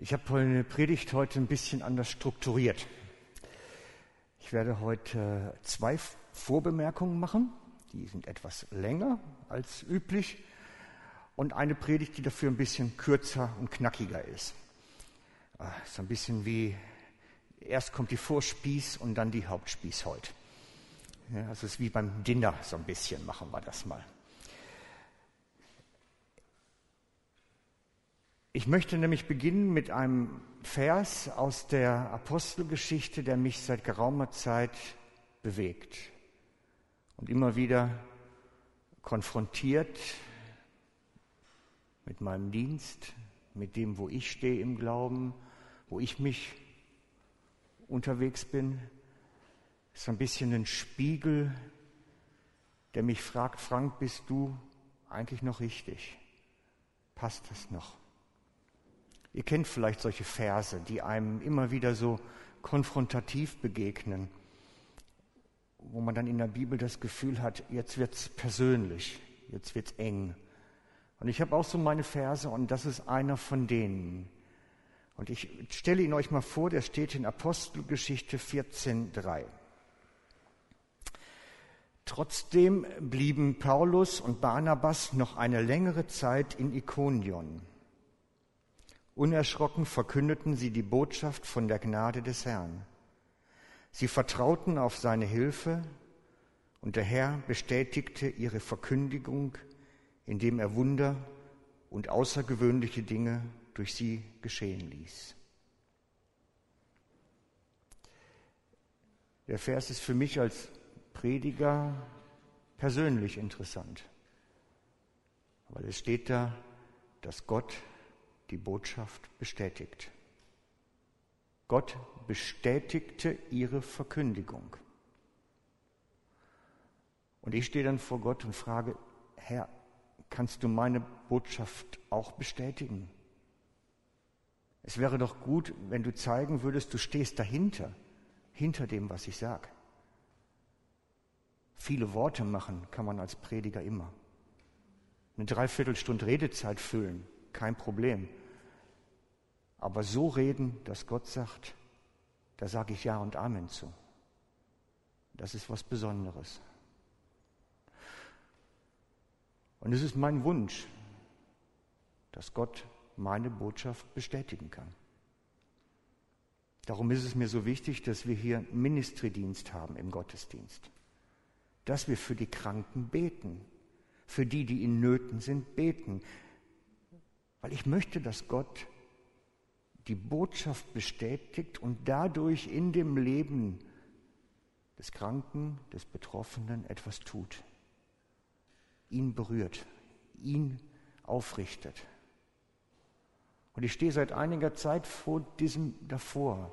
Ich habe meine Predigt heute ein bisschen anders strukturiert. Ich werde heute zwei Vorbemerkungen machen, die sind etwas länger als üblich, und eine Predigt, die dafür ein bisschen kürzer und knackiger ist. Ah, so ein bisschen wie, erst kommt die Vorspieß und dann die Hauptspieß heute. Also es ist wie beim Dinner so ein bisschen, machen wir das mal. Ich möchte nämlich beginnen mit einem Vers aus der Apostelgeschichte, der mich seit geraumer Zeit bewegt und immer wieder konfrontiert mit meinem Dienst, mit dem, wo ich stehe im Glauben, wo ich mich unterwegs bin. Ist ein bisschen ein Spiegel, der mich fragt, Frank, bist du eigentlich noch richtig? Passt das noch? Ihr kennt vielleicht solche Verse, die einem immer wieder so konfrontativ begegnen, wo man dann in der Bibel das Gefühl hat, jetzt wird's persönlich, jetzt wird's eng. Und ich habe auch so meine Verse und das ist einer von denen. Und ich stelle ihn euch mal vor, der steht in Apostelgeschichte 14.3. Trotzdem blieben Paulus und Barnabas noch eine längere Zeit in Ikonion. Unerschrocken verkündeten sie die Botschaft von der Gnade des Herrn. Sie vertrauten auf seine Hilfe und der Herr bestätigte ihre Verkündigung, indem er Wunder und außergewöhnliche Dinge durch sie geschehen ließ. Der Vers ist für mich als Prediger persönlich interessant, weil es steht da, dass Gott die Botschaft bestätigt. Gott bestätigte ihre Verkündigung. Und ich stehe dann vor Gott und frage, Herr, kannst du meine Botschaft auch bestätigen? Es wäre doch gut, wenn du zeigen würdest, du stehst dahinter, hinter dem, was ich sage. Viele Worte machen kann man als Prediger immer. Eine Dreiviertelstunde Redezeit füllen, kein Problem. Aber so reden, dass Gott sagt, da sage ich Ja und Amen zu. Das ist was Besonderes. Und es ist mein Wunsch, dass Gott meine Botschaft bestätigen kann. Darum ist es mir so wichtig, dass wir hier Ministriedienst haben im Gottesdienst. Dass wir für die Kranken beten, für die, die in Nöten sind, beten. Weil ich möchte, dass Gott die Botschaft bestätigt und dadurch in dem Leben des Kranken, des Betroffenen etwas tut. Ihn berührt, ihn aufrichtet. Und ich stehe seit einiger Zeit vor diesem davor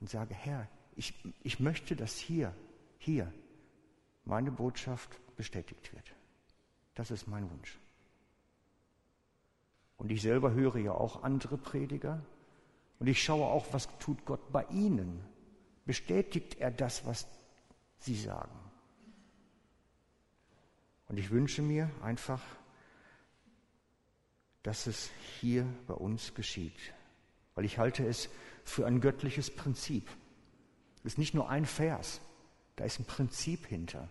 und sage, Herr, ich, ich möchte, dass hier, hier meine Botschaft bestätigt wird. Das ist mein Wunsch. Und ich selber höre ja auch andere Prediger, und ich schaue auch, was tut Gott bei ihnen. Bestätigt er das, was sie sagen? Und ich wünsche mir einfach, dass es hier bei uns geschieht, weil ich halte es für ein göttliches Prinzip. Es ist nicht nur ein Vers, da ist ein Prinzip hinter.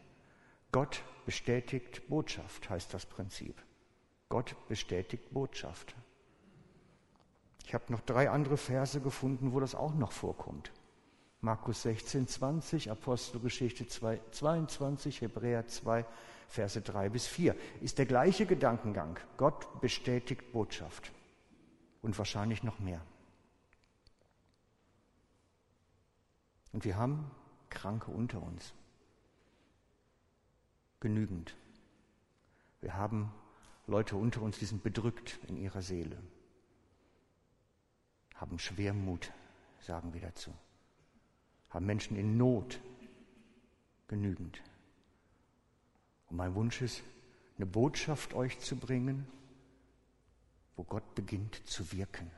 Gott bestätigt Botschaft, heißt das Prinzip. Gott bestätigt Botschaft. Ich habe noch drei andere Verse gefunden, wo das auch noch vorkommt. Markus 16, 20, Apostelgeschichte 2, 22, Hebräer 2, Verse 3 bis 4. Ist der gleiche Gedankengang. Gott bestätigt Botschaft. Und wahrscheinlich noch mehr. Und wir haben Kranke unter uns. Genügend. Wir haben Leute unter uns, die sind bedrückt in ihrer Seele haben Schwermut, sagen wir dazu, haben Menschen in Not genügend. Und mein Wunsch ist, eine Botschaft euch zu bringen, wo Gott beginnt zu wirken,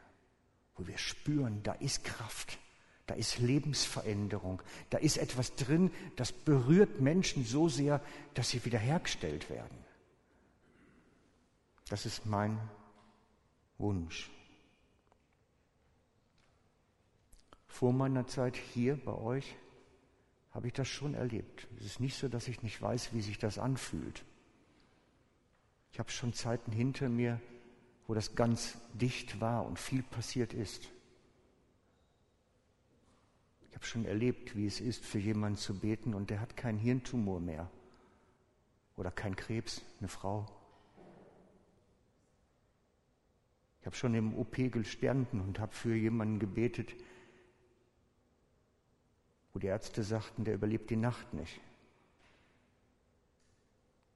wo wir spüren, da ist Kraft, da ist Lebensveränderung, da ist etwas drin, das berührt Menschen so sehr, dass sie wiederhergestellt werden. Das ist mein Wunsch. vor meiner Zeit hier bei euch habe ich das schon erlebt. Es ist nicht so, dass ich nicht weiß, wie sich das anfühlt. Ich habe schon Zeiten hinter mir, wo das ganz dicht war und viel passiert ist. Ich habe schon erlebt, wie es ist, für jemanden zu beten und der hat keinen Hirntumor mehr oder keinen Krebs, eine Frau. Ich habe schon im OP gestanden und habe für jemanden gebetet, wo die Ärzte sagten, der überlebt die Nacht nicht.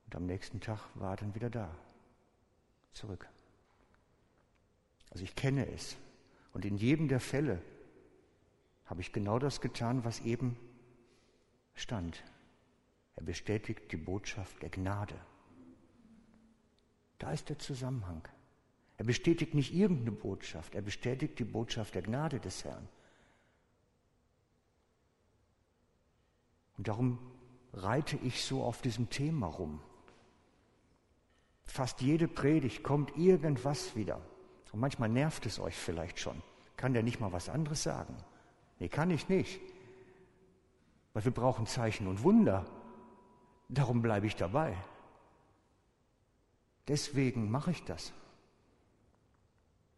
Und am nächsten Tag war er dann wieder da, zurück. Also ich kenne es. Und in jedem der Fälle habe ich genau das getan, was eben stand. Er bestätigt die Botschaft der Gnade. Da ist der Zusammenhang. Er bestätigt nicht irgendeine Botschaft, er bestätigt die Botschaft der Gnade des Herrn. Und darum reite ich so auf diesem Thema rum. Fast jede Predigt kommt irgendwas wieder. Und manchmal nervt es euch vielleicht schon. Kann der nicht mal was anderes sagen? Nee, kann ich nicht. Weil wir brauchen Zeichen und Wunder. Darum bleibe ich dabei. Deswegen mache ich das.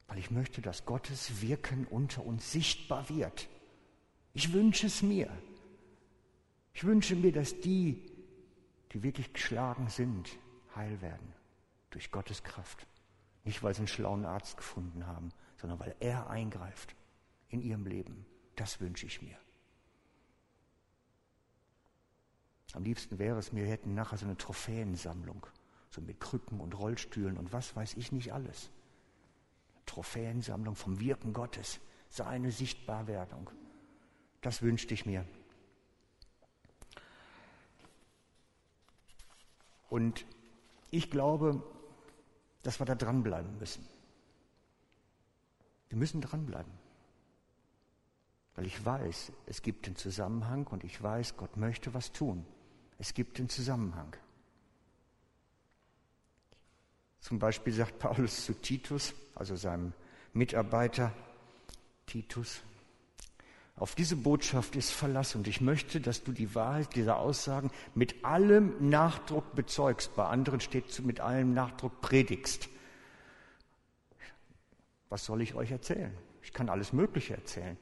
Weil ich möchte, dass Gottes Wirken unter uns sichtbar wird. Ich wünsche es mir. Ich wünsche mir, dass die, die wirklich geschlagen sind, heil werden. Durch Gottes Kraft. Nicht, weil sie einen schlauen Arzt gefunden haben, sondern weil er eingreift in ihrem Leben. Das wünsche ich mir. Am liebsten wäre es mir, wir hätten nachher so eine Trophäensammlung, so mit Krücken und Rollstühlen und was weiß ich nicht alles. Trophäensammlung vom Wirken Gottes, seine Sichtbarwerdung. Das wünschte ich mir. Und ich glaube, dass wir da dranbleiben müssen. Wir müssen dranbleiben. Weil ich weiß, es gibt den Zusammenhang und ich weiß, Gott möchte was tun. Es gibt den Zusammenhang. Zum Beispiel sagt Paulus zu Titus, also seinem Mitarbeiter Titus, auf diese Botschaft ist Verlass und ich möchte, dass du die Wahrheit dieser Aussagen mit allem Nachdruck bezeugst. Bei anderen steht mit allem Nachdruck predigst. Was soll ich euch erzählen? Ich kann alles Mögliche erzählen.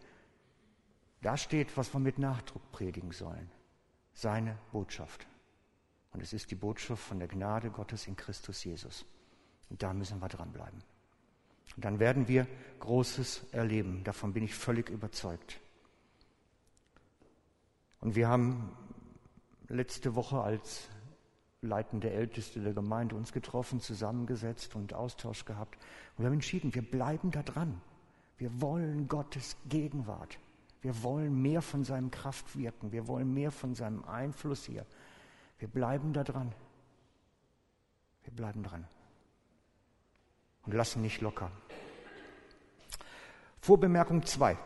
Da steht, was wir mit Nachdruck predigen sollen. Seine Botschaft. Und es ist die Botschaft von der Gnade Gottes in Christus Jesus. Und da müssen wir dranbleiben. Und dann werden wir Großes erleben. Davon bin ich völlig überzeugt. Und wir haben letzte Woche als leitende Älteste der Gemeinde uns getroffen, zusammengesetzt und Austausch gehabt. Und wir haben entschieden, wir bleiben da dran. Wir wollen Gottes Gegenwart. Wir wollen mehr von seinem Kraft wirken. Wir wollen mehr von seinem Einfluss hier. Wir bleiben da dran. Wir bleiben dran. Und lassen nicht locker. Vorbemerkung 2.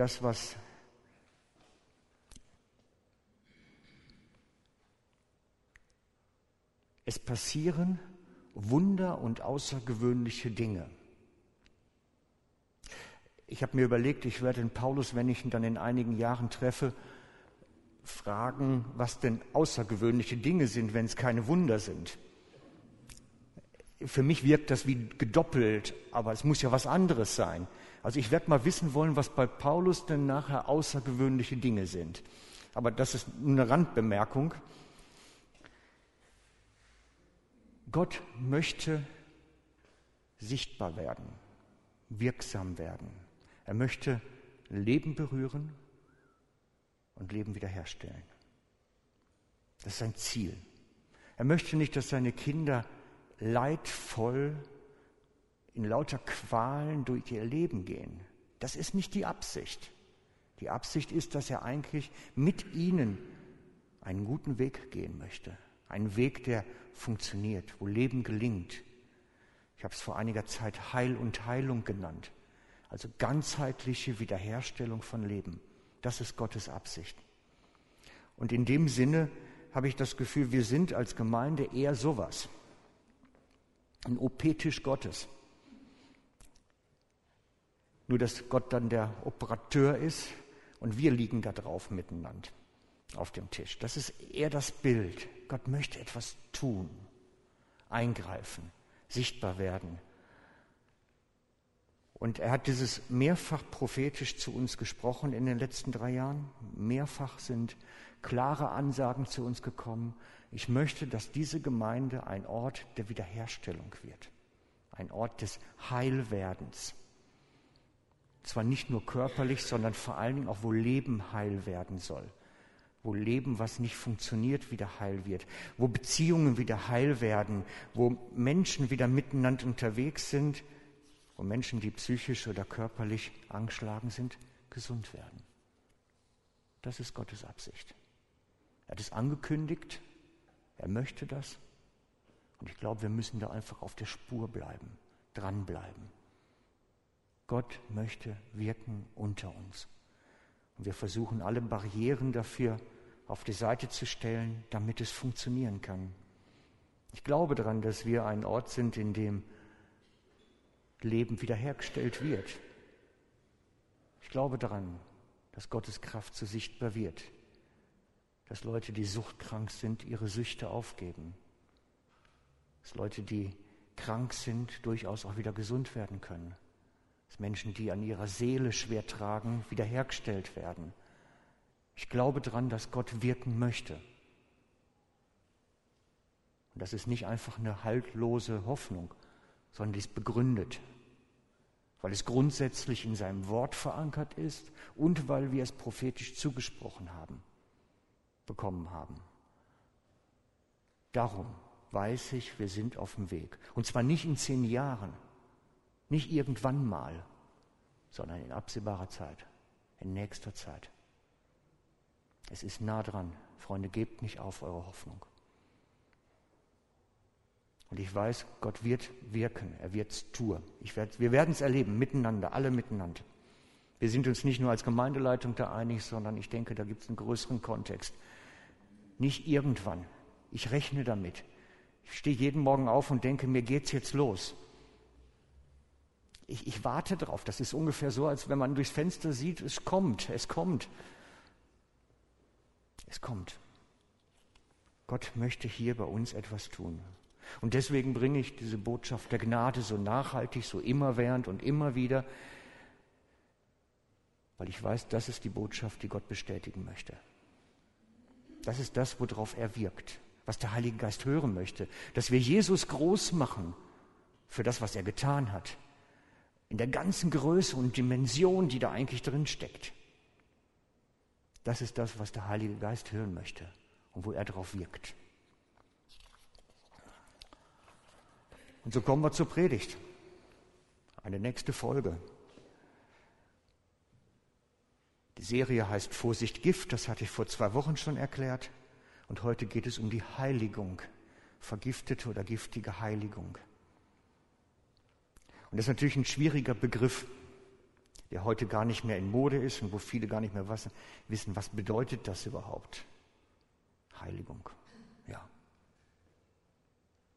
das, was es passieren Wunder und außergewöhnliche Dinge. Ich habe mir überlegt, ich werde den Paulus, wenn ich ihn dann in einigen Jahren treffe, fragen, was denn außergewöhnliche Dinge sind, wenn es keine Wunder sind. Für mich wirkt das wie gedoppelt, aber es muss ja was anderes sein. Also ich werde mal wissen wollen, was bei Paulus denn nachher außergewöhnliche Dinge sind. Aber das ist eine Randbemerkung. Gott möchte sichtbar werden, wirksam werden. Er möchte Leben berühren und Leben wiederherstellen. Das ist sein Ziel. Er möchte nicht, dass seine Kinder leidvoll in lauter Qualen durch ihr Leben gehen. Das ist nicht die Absicht. Die Absicht ist, dass er eigentlich mit ihnen einen guten Weg gehen möchte. Einen Weg, der funktioniert, wo Leben gelingt. Ich habe es vor einiger Zeit Heil und Heilung genannt. Also ganzheitliche Wiederherstellung von Leben. Das ist Gottes Absicht. Und in dem Sinne habe ich das Gefühl, wir sind als Gemeinde eher sowas. Ein OP-Tisch Gottes. Nur dass Gott dann der Operateur ist und wir liegen da drauf miteinander auf dem Tisch. Das ist eher das Bild. Gott möchte etwas tun, eingreifen, sichtbar werden. Und er hat dieses mehrfach prophetisch zu uns gesprochen in den letzten drei Jahren. Mehrfach sind klare Ansagen zu uns gekommen. Ich möchte, dass diese Gemeinde ein Ort der Wiederherstellung wird, ein Ort des Heilwerdens. Zwar nicht nur körperlich, sondern vor allen Dingen auch, wo Leben heil werden soll. Wo Leben, was nicht funktioniert, wieder heil wird. Wo Beziehungen wieder heil werden. Wo Menschen wieder miteinander unterwegs sind. Wo Menschen, die psychisch oder körperlich angeschlagen sind, gesund werden. Das ist Gottes Absicht. Er hat es angekündigt. Er möchte das. Und ich glaube, wir müssen da einfach auf der Spur bleiben, dranbleiben. Gott möchte wirken unter uns. Und wir versuchen alle Barrieren dafür auf die Seite zu stellen, damit es funktionieren kann. Ich glaube daran, dass wir ein Ort sind, in dem Leben wiederhergestellt wird. Ich glaube daran, dass Gottes Kraft so sichtbar wird, dass Leute, die suchtkrank sind, ihre Süchte aufgeben, dass Leute, die krank sind, durchaus auch wieder gesund werden können dass Menschen, die an ihrer Seele schwer tragen, wiederhergestellt werden. Ich glaube daran, dass Gott wirken möchte. Und das ist nicht einfach eine haltlose Hoffnung, sondern die ist begründet, weil es grundsätzlich in seinem Wort verankert ist und weil wir es prophetisch zugesprochen haben, bekommen haben. Darum weiß ich, wir sind auf dem Weg. Und zwar nicht in zehn Jahren, nicht irgendwann mal, sondern in absehbarer Zeit, in nächster Zeit. Es ist nah dran. Freunde, gebt nicht auf eure Hoffnung. Und ich weiß, Gott wird wirken, er wird es tun. Werd, wir werden es erleben, miteinander, alle miteinander. Wir sind uns nicht nur als Gemeindeleitung da einig, sondern ich denke, da gibt es einen größeren Kontext. Nicht irgendwann. Ich rechne damit. Ich stehe jeden Morgen auf und denke, mir geht's jetzt los ich, ich warte drauf. Das ist ungefähr so, als wenn man durchs Fenster sieht, es kommt, es kommt. Es kommt. Gott möchte hier bei uns etwas tun. Und deswegen bringe ich diese Botschaft der Gnade so nachhaltig, so immerwährend und immer wieder, weil ich weiß, das ist die Botschaft, die Gott bestätigen möchte. Das ist das, worauf er wirkt, was der Heilige Geist hören möchte, dass wir Jesus groß machen für das, was er getan hat, in der ganzen Größe und Dimension, die da eigentlich drin steckt. Das ist das, was der Heilige Geist hören möchte und wo er darauf wirkt. Und so kommen wir zur Predigt. Eine nächste Folge. Die Serie heißt Vorsicht Gift, das hatte ich vor zwei Wochen schon erklärt. Und heute geht es um die Heiligung, vergiftete oder giftige Heiligung. Und das ist natürlich ein schwieriger Begriff, der heute gar nicht mehr in Mode ist und wo viele gar nicht mehr wissen, was bedeutet das überhaupt? Heiligung. Ja.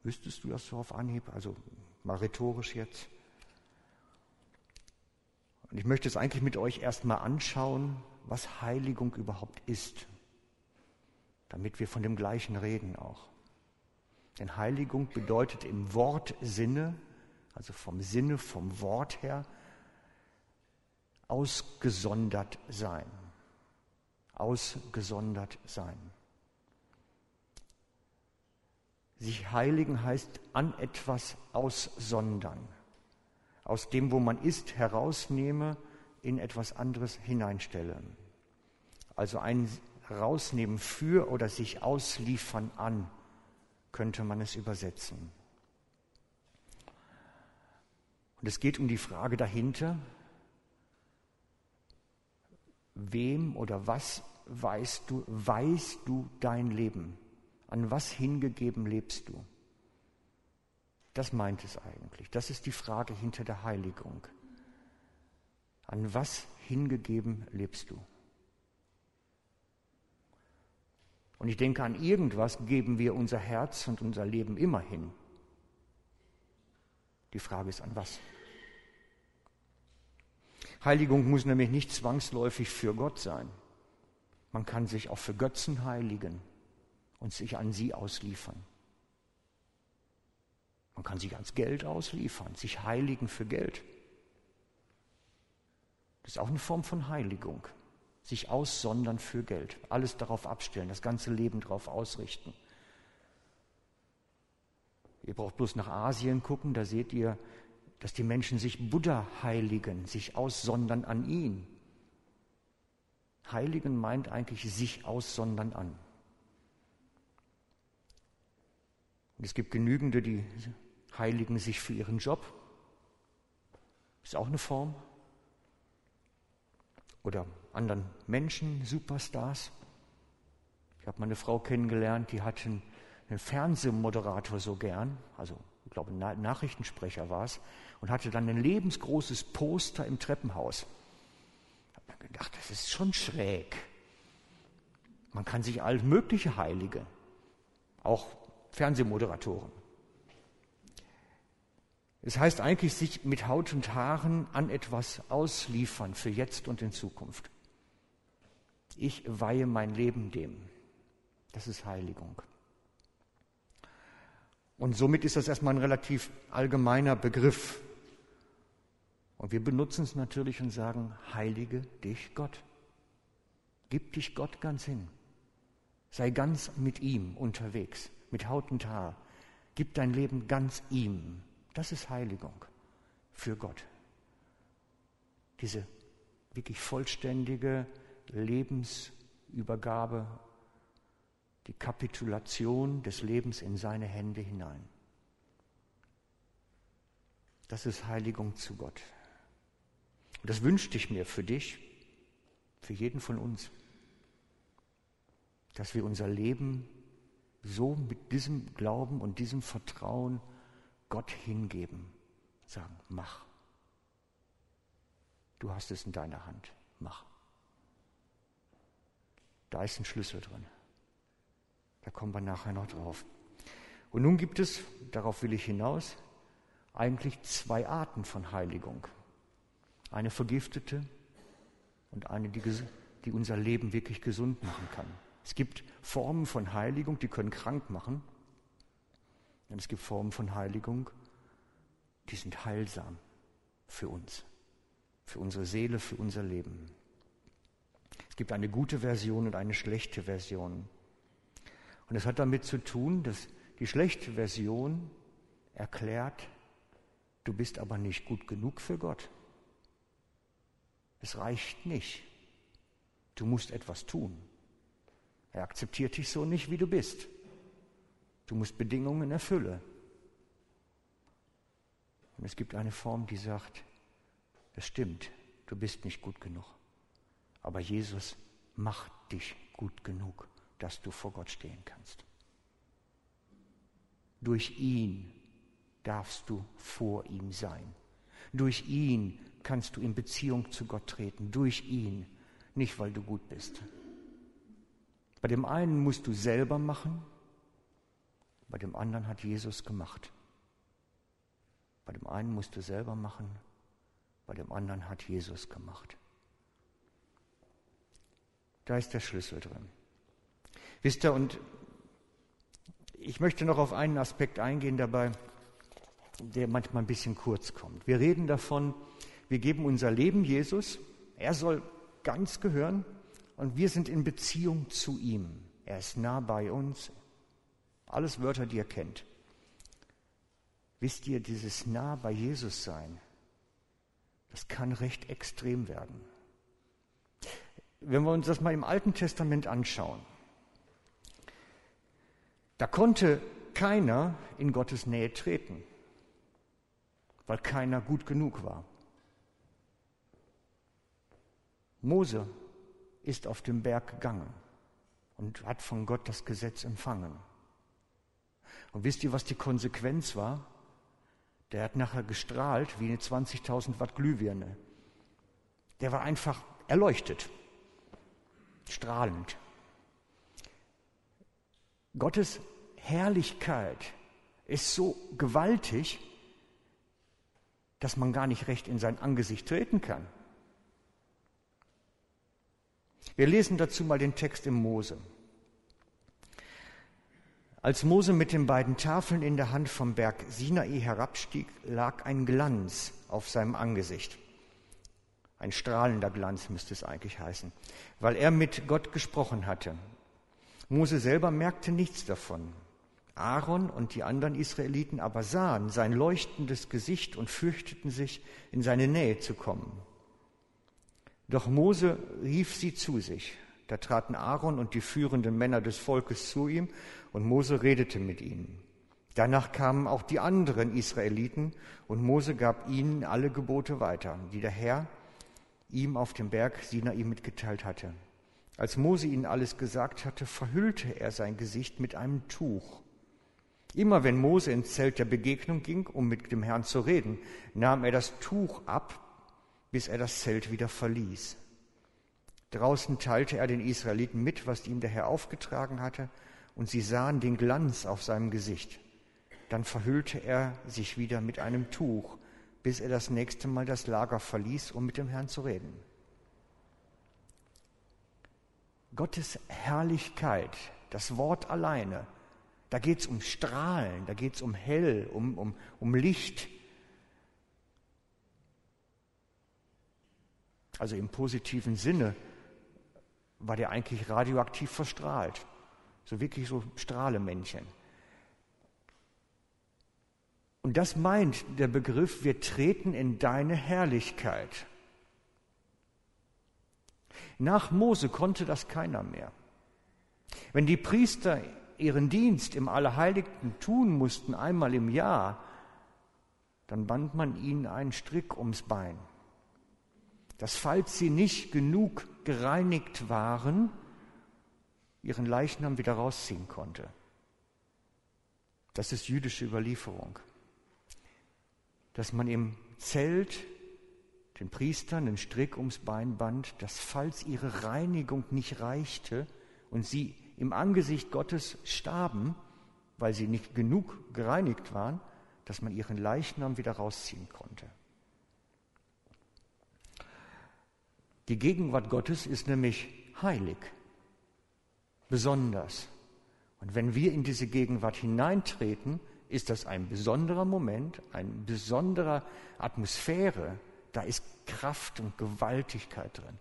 Wüsstest du das so auf Anhieb? Also mal rhetorisch jetzt. Und ich möchte es eigentlich mit euch erstmal anschauen, was Heiligung überhaupt ist, damit wir von dem gleichen reden auch. Denn Heiligung bedeutet im Wortsinne also vom Sinne, vom Wort her, ausgesondert sein. Ausgesondert sein. Sich heiligen heißt an etwas aussondern. Aus dem, wo man ist, herausnehme, in etwas anderes hineinstelle. Also ein rausnehmen für oder sich ausliefern an, könnte man es übersetzen. Und es geht um die Frage dahinter, wem oder was weißt du, weißt du dein Leben? An was hingegeben lebst du? Das meint es eigentlich. Das ist die Frage hinter der Heiligung. An was hingegeben lebst du? Und ich denke, an irgendwas geben wir unser Herz und unser Leben immer hin. Die Frage ist, an was? Heiligung muss nämlich nicht zwangsläufig für Gott sein. Man kann sich auch für Götzen heiligen und sich an sie ausliefern. Man kann sich ans Geld ausliefern, sich heiligen für Geld. Das ist auch eine Form von Heiligung. Sich aussondern für Geld. Alles darauf abstellen, das ganze Leben darauf ausrichten. Ihr braucht bloß nach Asien gucken, da seht ihr, dass die Menschen sich Buddha heiligen, sich aussondern an ihn. Heiligen meint eigentlich sich aussondern an. Und es gibt genügende, die heiligen sich für ihren Job. Ist auch eine Form. Oder anderen Menschen, Superstars. Ich habe mal eine Frau kennengelernt, die hat einen, einen Fernsehmoderator so gern, also ich glaube ein Nachrichtensprecher war es, und hatte dann ein lebensgroßes Poster im Treppenhaus. Ich habe mir gedacht, das ist schon schräg. Man kann sich alles Mögliche heilige, auch Fernsehmoderatoren. Es heißt eigentlich, sich mit Haut und Haaren an etwas ausliefern für jetzt und in Zukunft. Ich weihe mein Leben dem. Das ist Heiligung. Und somit ist das erstmal ein relativ allgemeiner Begriff. Und wir benutzen es natürlich und sagen, heilige dich Gott. Gib dich Gott ganz hin. Sei ganz mit ihm unterwegs, mit Haut und Haar. Gib dein Leben ganz ihm. Das ist Heiligung für Gott. Diese wirklich vollständige Lebensübergabe, die Kapitulation des Lebens in seine Hände hinein. Das ist Heiligung zu Gott. Und das wünschte ich mir für dich, für jeden von uns, dass wir unser Leben so mit diesem Glauben und diesem Vertrauen Gott hingeben, sagen, mach. Du hast es in deiner Hand, mach. Da ist ein Schlüssel drin. Da kommen wir nachher noch drauf. Und nun gibt es, darauf will ich hinaus, eigentlich zwei Arten von Heiligung. Eine vergiftete und eine, die, die unser Leben wirklich gesund machen kann. Es gibt Formen von Heiligung, die können krank machen. Und es gibt Formen von Heiligung, die sind heilsam für uns, für unsere Seele, für unser Leben. Es gibt eine gute Version und eine schlechte Version. Und es hat damit zu tun, dass die schlechte Version erklärt, du bist aber nicht gut genug für Gott. Es reicht nicht. Du musst etwas tun. Er akzeptiert dich so nicht, wie du bist. Du musst Bedingungen erfüllen. Und es gibt eine Form, die sagt, es stimmt, du bist nicht gut genug. Aber Jesus macht dich gut genug, dass du vor Gott stehen kannst. Durch ihn darfst du vor ihm sein. Durch ihn kannst du in Beziehung zu Gott treten. Durch ihn, nicht weil du gut bist. Bei dem einen musst du selber machen, bei dem anderen hat Jesus gemacht. Bei dem einen musst du selber machen, bei dem anderen hat Jesus gemacht. Da ist der Schlüssel drin. Wisst ihr, und ich möchte noch auf einen Aspekt eingehen dabei, der manchmal ein bisschen kurz kommt. Wir reden davon, wir geben unser Leben Jesus, er soll ganz gehören und wir sind in Beziehung zu ihm. Er ist nah bei uns, alles Wörter, die ihr kennt. Wisst ihr, dieses nah bei Jesus sein, das kann recht extrem werden. Wenn wir uns das mal im Alten Testament anschauen, da konnte keiner in Gottes Nähe treten, weil keiner gut genug war. Mose ist auf dem Berg gegangen und hat von Gott das Gesetz empfangen. Und wisst ihr, was die Konsequenz war? Der hat nachher gestrahlt wie eine 20.000 Watt Glühbirne. Der war einfach erleuchtet, strahlend. Gottes Herrlichkeit ist so gewaltig, dass man gar nicht recht in sein Angesicht treten kann. Wir lesen dazu mal den Text im Mose. Als Mose mit den beiden Tafeln in der Hand vom Berg Sinai herabstieg, lag ein Glanz auf seinem Angesicht. Ein strahlender Glanz müsste es eigentlich heißen, weil er mit Gott gesprochen hatte. Mose selber merkte nichts davon. Aaron und die anderen Israeliten aber sahen sein leuchtendes Gesicht und fürchteten sich, in seine Nähe zu kommen. Doch Mose rief sie zu sich. Da traten Aaron und die führenden Männer des Volkes zu ihm und Mose redete mit ihnen. Danach kamen auch die anderen Israeliten und Mose gab ihnen alle Gebote weiter, die der Herr ihm auf dem Berg Sinai mitgeteilt hatte. Als Mose ihnen alles gesagt hatte, verhüllte er sein Gesicht mit einem Tuch. Immer wenn Mose ins Zelt der Begegnung ging, um mit dem Herrn zu reden, nahm er das Tuch ab, bis er das Zelt wieder verließ. Draußen teilte er den Israeliten mit, was ihm der Herr aufgetragen hatte, und sie sahen den Glanz auf seinem Gesicht. Dann verhüllte er sich wieder mit einem Tuch, bis er das nächste Mal das Lager verließ, um mit dem Herrn zu reden. Gottes Herrlichkeit, das Wort alleine, da geht es um Strahlen, da geht es um Hell, um, um, um Licht. Also im positiven Sinne war der eigentlich radioaktiv verstrahlt. So wirklich so Strahlemännchen. Und das meint der Begriff, wir treten in deine Herrlichkeit. Nach Mose konnte das keiner mehr. Wenn die Priester ihren Dienst im Allerheiligsten tun mussten, einmal im Jahr, dann band man ihnen einen Strick ums Bein, dass falls sie nicht genug gereinigt waren, ihren Leichnam wieder rausziehen konnte. Das ist jüdische Überlieferung. Dass man im Zelt den Priestern einen Strick ums Bein band, dass falls ihre Reinigung nicht reichte und sie im Angesicht Gottes starben, weil sie nicht genug gereinigt waren, dass man ihren Leichnam wieder rausziehen konnte. Die Gegenwart Gottes ist nämlich heilig besonders. Und wenn wir in diese Gegenwart hineintreten, ist das ein besonderer Moment, eine besondere Atmosphäre. Da ist Kraft und Gewaltigkeit drin.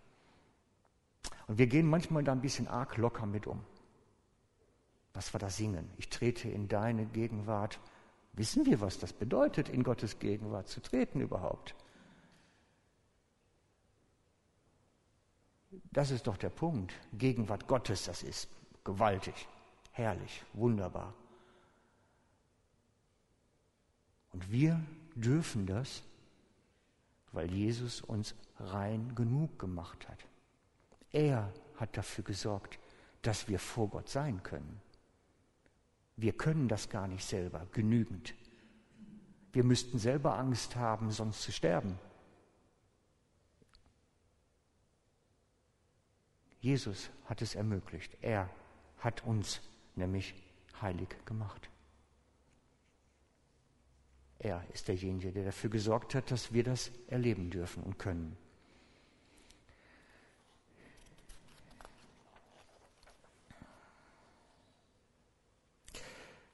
Und wir gehen manchmal da ein bisschen arg locker mit um. Was war das Singen? Ich trete in deine Gegenwart. Wissen wir, was das bedeutet, in Gottes Gegenwart zu treten überhaupt? Das ist doch der Punkt. Gegenwart Gottes, das ist gewaltig, herrlich, wunderbar. Und wir dürfen das, weil Jesus uns rein genug gemacht hat. Er hat dafür gesorgt, dass wir vor Gott sein können. Wir können das gar nicht selber genügend. Wir müssten selber Angst haben, sonst zu sterben. Jesus hat es ermöglicht. Er hat uns nämlich heilig gemacht. Er ist derjenige, der dafür gesorgt hat, dass wir das erleben dürfen und können.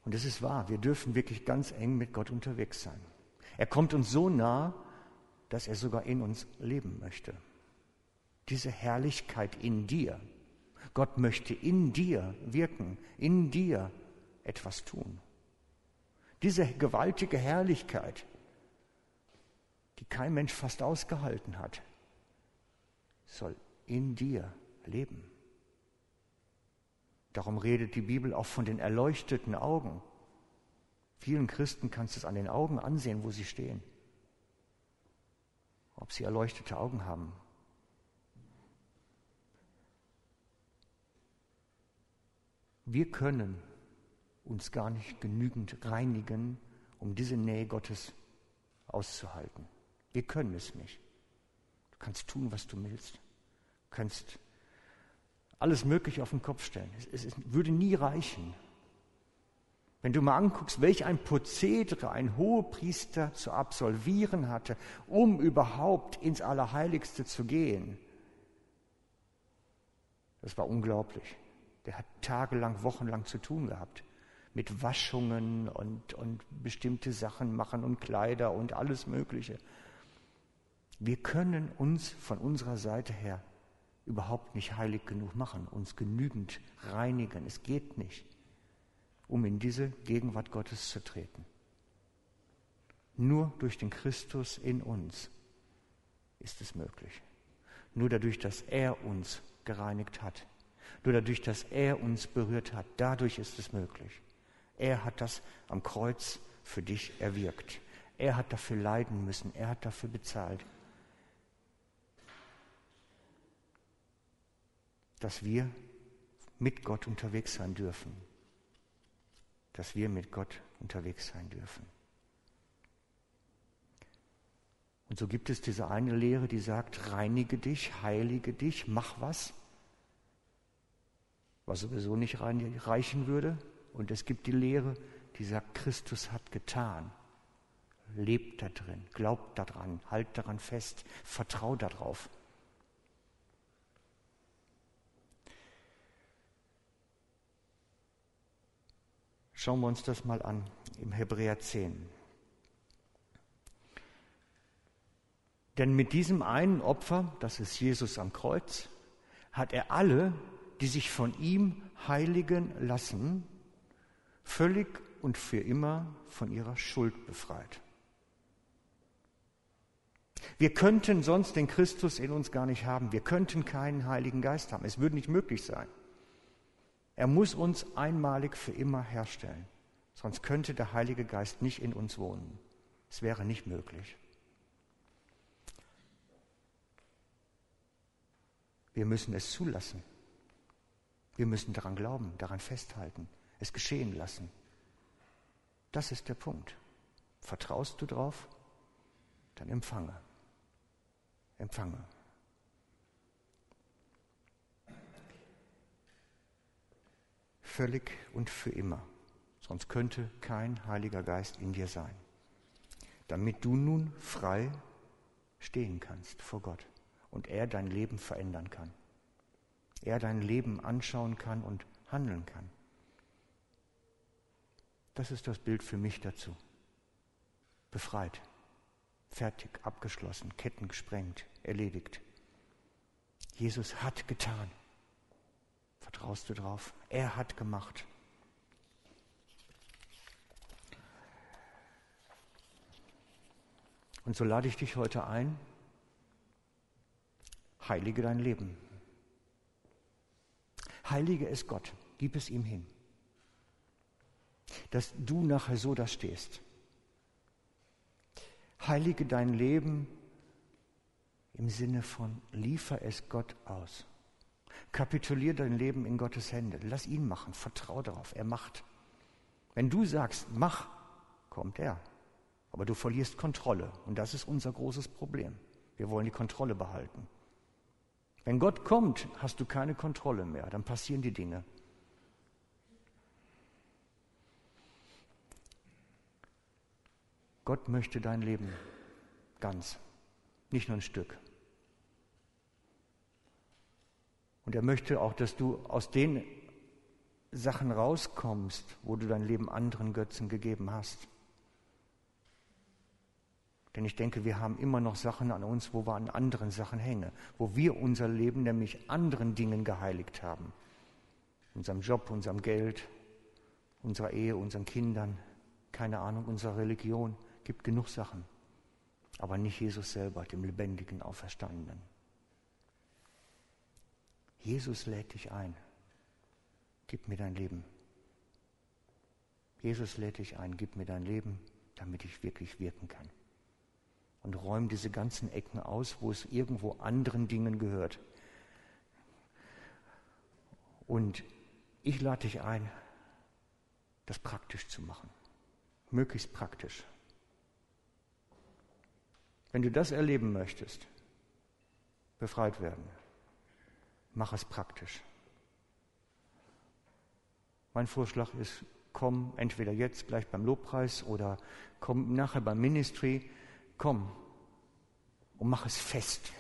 Und es ist wahr, wir dürfen wirklich ganz eng mit Gott unterwegs sein. Er kommt uns so nah, dass er sogar in uns leben möchte. Diese Herrlichkeit in dir, Gott möchte in dir wirken, in dir etwas tun. Diese gewaltige Herrlichkeit, die kein Mensch fast ausgehalten hat, soll in dir leben. Darum redet die Bibel auch von den erleuchteten Augen. Vielen Christen kannst du es an den Augen ansehen, wo sie stehen. Ob sie erleuchtete Augen haben, Wir können uns gar nicht genügend reinigen, um diese Nähe Gottes auszuhalten. Wir können es nicht. Du kannst tun, was du willst. Du kannst alles Mögliche auf den Kopf stellen. Es, es, würde nie reichen. Wenn du mal anguckst, welch ein Prozedere ein Hohepriester zu absolvieren hatte, um überhaupt ins Allerheiligste zu gehen, Das war unglaublich. Der hat tagelang, wochenlang zu tun gehabt. Mit Waschungen und, und bestimmte Sachen machen und Kleider und alles Mögliche. Wir können uns von unserer Seite her überhaupt nicht heilig genug machen, uns genügend reinigen. Es geht nicht, um in diese Gegenwart Gottes zu treten. Nur durch den Christus in uns ist es möglich. Nur dadurch, dass er uns gereinigt hat. Nur dadurch, dass er uns berührt hat. Dadurch ist es möglich. Er hat das am Kreuz für dich erwirkt. Er hat dafür leiden müssen. Er hat dafür bezahlt. Dass wir mit Gott unterwegs sein dürfen. Dass wir mit Gott unterwegs sein dürfen. Und so gibt es diese eine Lehre, die sagt, reinige dich, heilige dich, mach was, was sowieso nicht reichen würde. Und es gibt die Lehre, die sagt, Christus hat getan. Lebt da drin, glaubt daran, halt daran fest, vertrau darauf. Schauen wir uns das mal an im Hebräer 10. Denn mit diesem einen Opfer, das ist Jesus am Kreuz, hat er alle, die sich von ihm heiligen lassen, völlig und für immer von ihrer Schuld befreit. Wir könnten sonst den Christus in uns gar nicht haben. Wir könnten keinen Heiligen Geist haben. Es würde nicht möglich sein. Er muss uns einmalig für immer herstellen. Sonst könnte der Heilige Geist nicht in uns wohnen. Es wäre nicht möglich. Wir müssen es zulassen. Wir müssen daran glauben, daran festhalten, es geschehen lassen. Das ist der Punkt. Vertraust du drauf? Dann empfange. Empfange. Völlig und für immer. Sonst könnte kein Heiliger Geist in dir sein. Damit du nun frei stehen kannst vor Gott und er dein Leben verändern kann. Er dein Leben anschauen kann und handeln kann. Das ist das Bild für mich dazu. Befreit, fertig, abgeschlossen, Ketten gesprengt, erledigt. Jesus hat getan. Vertraust du drauf? Er hat gemacht. Und so lade ich dich heute ein, heilige dein Leben. Heilige es Gott, gib es ihm hin. Dass du nachher so da stehst. Heilige dein Leben im Sinne von liefer es Gott aus. Kapitulier dein Leben in Gottes Hände. Lass ihn machen. Vertrau darauf. Er macht. Wenn du sagst, mach, kommt er. Aber du verlierst Kontrolle. Und das ist unser großes Problem. Wir wollen die Kontrolle behalten. Wenn Gott kommt, hast du keine Kontrolle mehr, dann passieren die Dinge. Gott möchte dein Leben ganz, nicht nur ein Stück. Und er möchte auch, dass du aus den Sachen rauskommst, wo du dein Leben anderen Götzen gegeben hast. Denn ich denke, wir haben immer noch Sachen an uns, wo wir an anderen Sachen hängen, wo wir unser Leben nämlich anderen Dingen geheiligt haben. Unserem Job, unserem Geld, unserer Ehe, unseren Kindern, keine Ahnung, unserer Religion. Gibt genug Sachen. Aber nicht Jesus selber, dem lebendigen Auferstandenen. Jesus lädt dich ein. Gib mir dein Leben. Jesus lädt dich ein, gib mir dein Leben, damit ich wirklich wirken kann und räumen diese ganzen Ecken aus, wo es irgendwo anderen Dingen gehört. Und ich lade dich ein, das praktisch zu machen. Möglichst praktisch. Wenn du das erleben möchtest, befreit werden, mach es praktisch. Mein Vorschlag ist, komm entweder jetzt gleich beim Lobpreis oder komm nachher beim Ministry komm und mach es fest.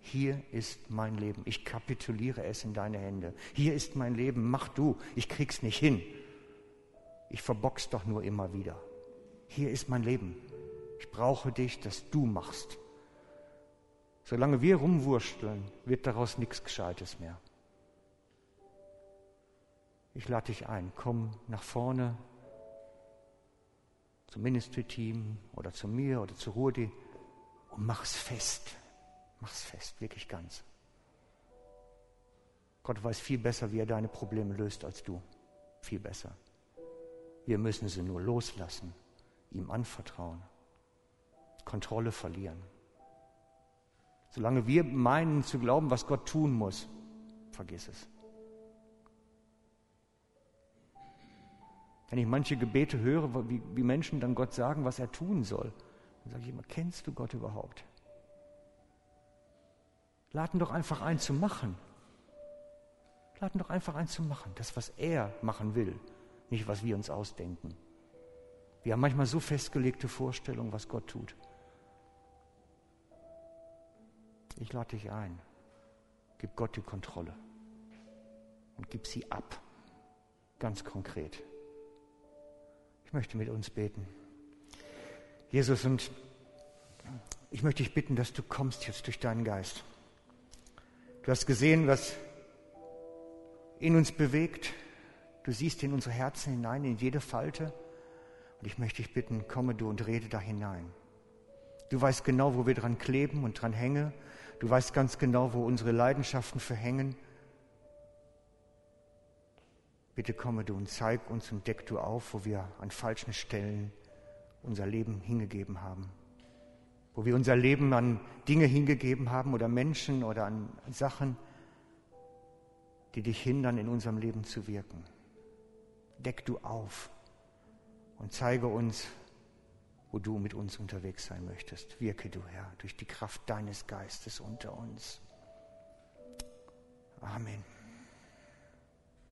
Hier ist mein Leben. Ich kapituliere es in deine Hände. Hier ist mein Leben. Mach du. Ich krieg's nicht hin. Ich verbox doch nur immer wieder. Hier ist mein Leben. Ich brauche dich, dass du machst. Solange wir rumwursteln, wird daraus nichts Gescheites mehr. Ich lade dich ein, komm nach vorne zum Ministry-Team oder zu mir oder zu Rudi und mach's fest. Mach's fest, wirklich ganz. Gott weiß viel besser, wie er deine Probleme löst als du. Viel besser. Wir müssen sie nur loslassen, ihm anvertrauen, Kontrolle verlieren. Solange wir meinen zu glauben, was Gott tun muss, vergiss es. Wenn ich manche Gebete höre, wie, wie Menschen dann Gott sagen, was er tun soll, dann sage ich immer, kennst du Gott überhaupt? Laden doch einfach ein zu machen. Laden doch einfach ein zu machen. Das, was er machen will, nicht was wir uns ausdenken. Wir haben manchmal so festgelegte Vorstellungen, was Gott tut. Ich lade dich ein. Gib Gott die Kontrolle und gib sie ab. Ganz konkret. Ich möchte mit uns beten. Jesus, und ich möchte dich bitten, dass du kommst jetzt durch deinen Geist. Du hast gesehen, was in uns bewegt. Du siehst in unsere Herzen hinein, in jede Falte. Und ich möchte dich bitten, komme du und rede da hinein. Du weißt genau, wo wir dran kleben und dran hängen. Du weißt ganz genau, wo unsere Leidenschaften verhängen. Bitte komme du und zeig uns und deck du auf, wo wir an falschen Stellen unser Leben hingegeben haben. Wo wir unser Leben an Dinge hingegeben haben oder Menschen oder an Sachen, die dich hindern, in unserem Leben zu wirken. Deck du auf und zeige uns, wo du mit uns unterwegs sein möchtest. Wirke du, Herr, durch die Kraft deines Geistes unter uns. Amen.